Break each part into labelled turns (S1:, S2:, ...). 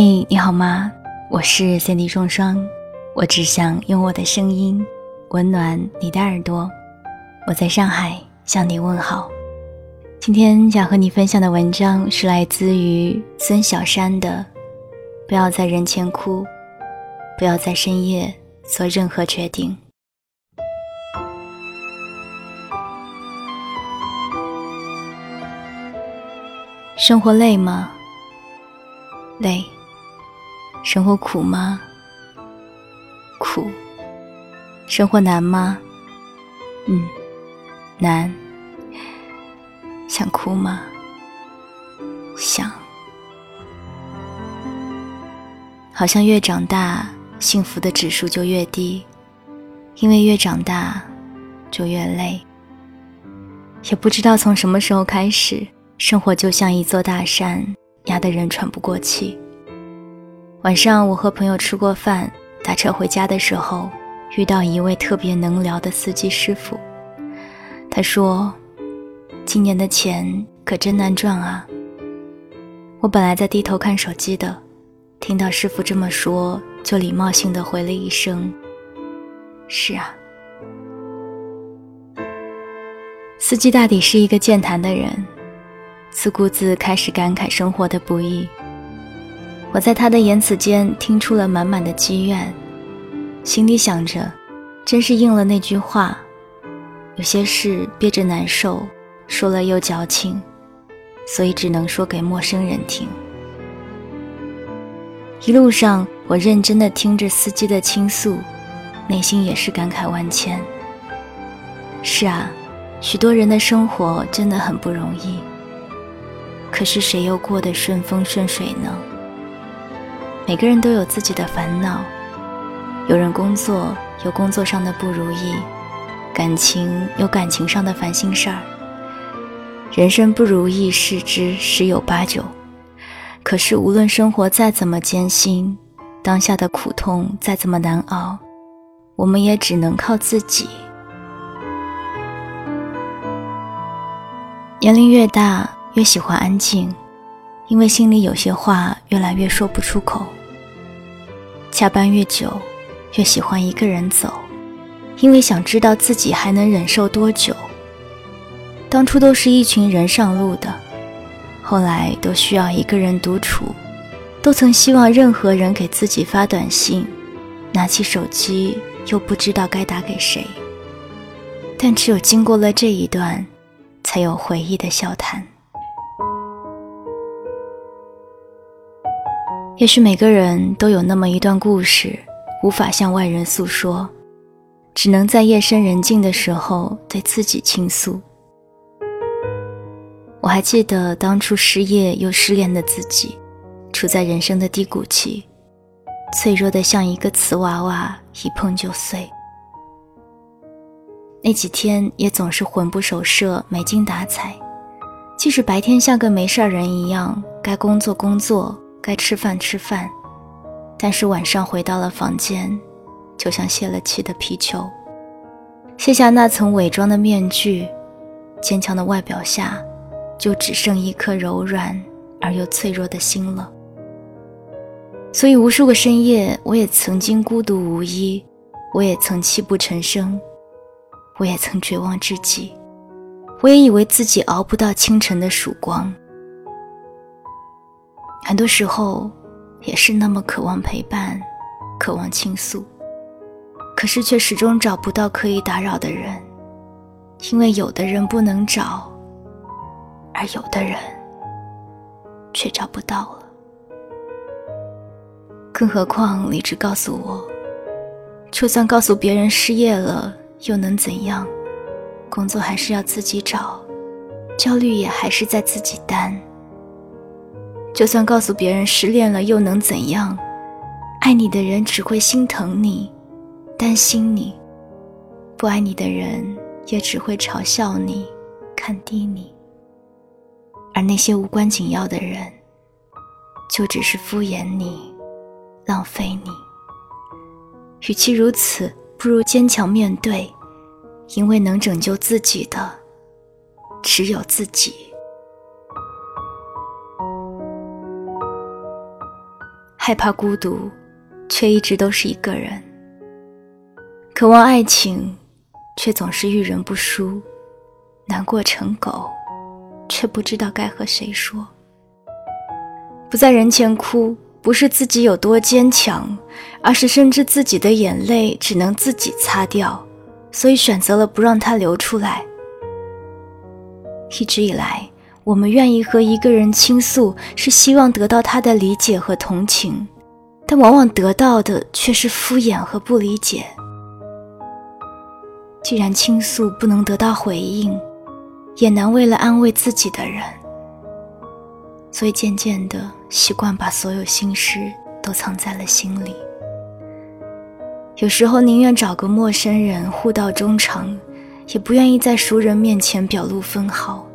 S1: 嘿，你好吗？我是三 D 双双，我只想用我的声音温暖你的耳朵。我在上海向你问好。今天想和你分享的文章是来自于孙小山的：不要在人前哭，不要在深夜做任何决定。生活累吗？累。生活苦吗？苦。生活难吗？嗯，难。想哭吗？想。好像越长大，幸福的指数就越低，因为越长大，就越累。也不知道从什么时候开始，生活就像一座大山，压得人喘不过气。晚上，我和朋友吃过饭，打车回家的时候，遇到一位特别能聊的司机师傅。他说：“今年的钱可真难赚啊。”我本来在低头看手机的，听到师傅这么说，就礼貌性的回了一声：“是啊。”司机大抵是一个健谈的人，自顾自开始感慨生活的不易。我在他的言辞间听出了满满的积怨，心里想着，真是应了那句话：有些事憋着难受，说了又矫情，所以只能说给陌生人听。一路上，我认真的听着司机的倾诉，内心也是感慨万千。是啊，许多人的生活真的很不容易，可是谁又过得顺风顺水呢？每个人都有自己的烦恼，有人工作有工作上的不如意，感情有感情上的烦心事儿。人生不如意事之十有八九，可是无论生活再怎么艰辛，当下的苦痛再怎么难熬，我们也只能靠自己。年龄越大，越喜欢安静，因为心里有些话越来越说不出口。加班越久，越喜欢一个人走，因为想知道自己还能忍受多久。当初都是一群人上路的，后来都需要一个人独处，都曾希望任何人给自己发短信，拿起手机又不知道该打给谁。但只有经过了这一段，才有回忆的笑谈。也许每个人都有那么一段故事，无法向外人诉说，只能在夜深人静的时候对自己倾诉。我还记得当初失业又失恋的自己，处在人生的低谷期，脆弱的像一个瓷娃娃，一碰就碎。那几天也总是魂不守舍，没精打采，即使白天像个没事人一样，该工作工作。该吃饭吃饭，但是晚上回到了房间，就像泄了气的皮球，卸下那层伪装的面具，坚强的外表下，就只剩一颗柔软而又脆弱的心了。所以无数个深夜，我也曾经孤独无依，我也曾泣不成声，我也曾绝望至极，我也以为自己熬不到清晨的曙光。很多时候，也是那么渴望陪伴，渴望倾诉，可是却始终找不到可以打扰的人，因为有的人不能找，而有的人却找不到了。更何况，理智告诉我，就算告诉别人失业了，又能怎样？工作还是要自己找，焦虑也还是在自己担。就算告诉别人失恋了，又能怎样？爱你的人只会心疼你，担心你；不爱你的人也只会嘲笑你，看低你。而那些无关紧要的人，就只是敷衍你，浪费你。与其如此，不如坚强面对，因为能拯救自己的，只有自己。害怕孤独，却一直都是一个人；渴望爱情，却总是遇人不淑；难过成狗，却不知道该和谁说。不在人前哭，不是自己有多坚强，而是深知自己的眼泪只能自己擦掉，所以选择了不让它流出来。一直以来。我们愿意和一个人倾诉，是希望得到他的理解和同情，但往往得到的却是敷衍和不理解。既然倾诉不能得到回应，也难为了安慰自己的人，所以渐渐的习惯把所有心事都藏在了心里。有时候宁愿找个陌生人互道衷肠，也不愿意在熟人面前表露分毫。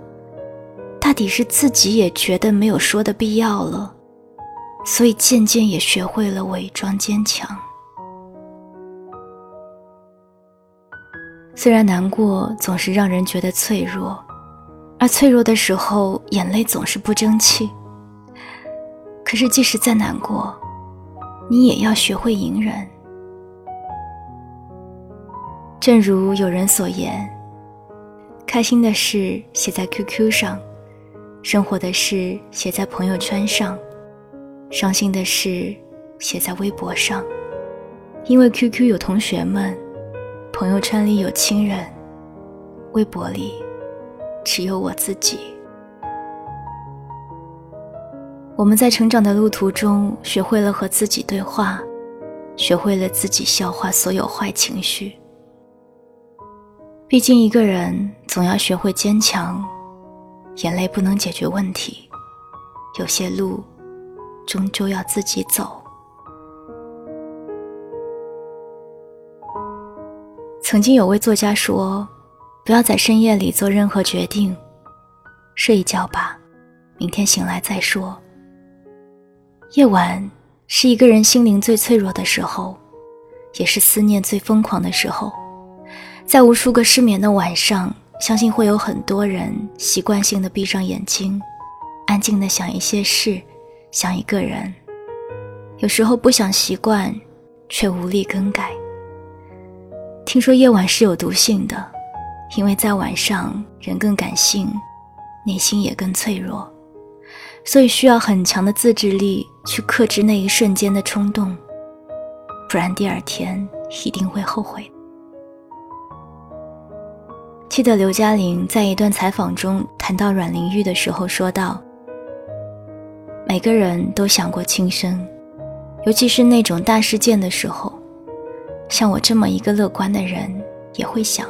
S1: 大抵是自己也觉得没有说的必要了，所以渐渐也学会了伪装坚强。虽然难过总是让人觉得脆弱，而脆弱的时候眼泪总是不争气。可是即使再难过，你也要学会隐忍。正如有人所言，开心的事写在 QQ 上。生活的事写在朋友圈上，伤心的事写在微博上，因为 QQ 有同学们，朋友圈里有亲人，微博里只有我自己。我们在成长的路途中，学会了和自己对话，学会了自己消化所有坏情绪。毕竟一个人总要学会坚强。眼泪不能解决问题，有些路终究要自己走。曾经有位作家说：“不要在深夜里做任何决定，睡一觉吧，明天醒来再说。”夜晚是一个人心灵最脆弱的时候，也是思念最疯狂的时候，在无数个失眠的晚上。相信会有很多人习惯性的闭上眼睛，安静的想一些事，想一个人。有时候不想习惯，却无力更改。听说夜晚是有毒性的，因为在晚上人更感性，内心也更脆弱，所以需要很强的自制力去克制那一瞬间的冲动，不然第二天一定会后悔。记得刘嘉玲在一段采访中谈到阮玲玉的时候说道：“每个人都想过轻生，尤其是那种大事件的时候，像我这么一个乐观的人也会想，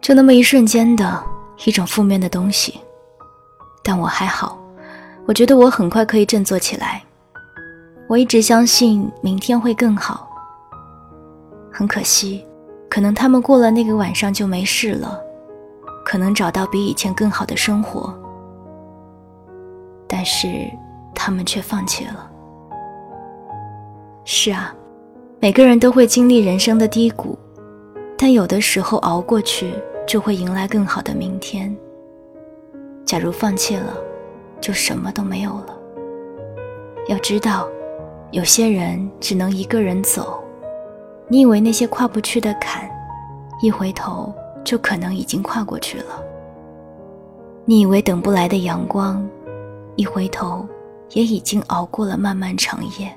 S1: 就那么一瞬间的一种负面的东西。但我还好，我觉得我很快可以振作起来。我一直相信明天会更好。很可惜。”可能他们过了那个晚上就没事了，可能找到比以前更好的生活，但是他们却放弃了。是啊，每个人都会经历人生的低谷，但有的时候熬过去就会迎来更好的明天。假如放弃了，就什么都没有了。要知道，有些人只能一个人走。你以为那些跨不去的坎，一回头就可能已经跨过去了。你以为等不来的阳光，一回头也已经熬过了漫漫长夜。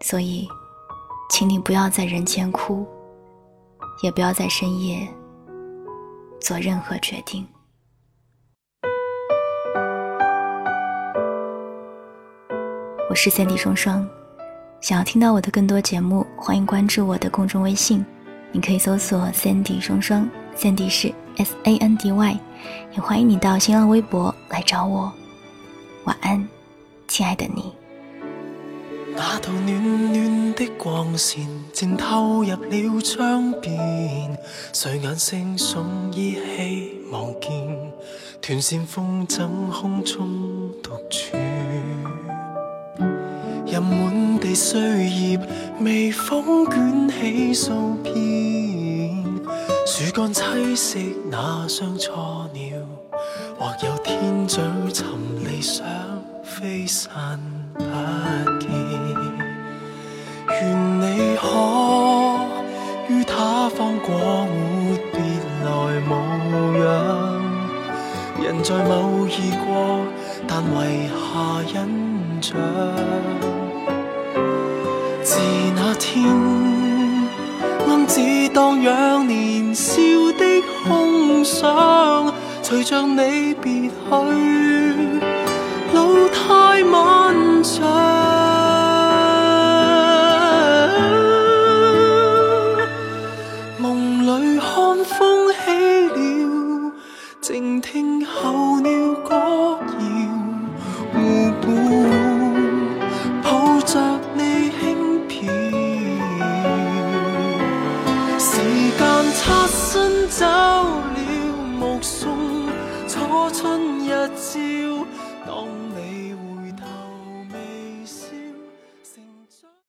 S1: 所以，请你不要在人间哭，也不要在深夜做任何决定。我是三弟双双。想要听到我的更多节目，欢迎关注我的公众微信，你可以搜索 “Sandy 双双 ”，Sandy 是 S A N D Y，也欢迎你到新浪微博来找我。晚安，亲爱的你。
S2: 那道暖暖的光线正透入了窗边，睡眼惺忪依稀望见，断线风筝空中独处。任满地碎叶，微风卷起数片，树干栖息那双错鸟，或有天嘴寻理想。飛散不見。願你可於他方過活別來無恙。人在某異國，但遺下印象。天，暗自荡漾年少的空想，随着你别去，路太漫长。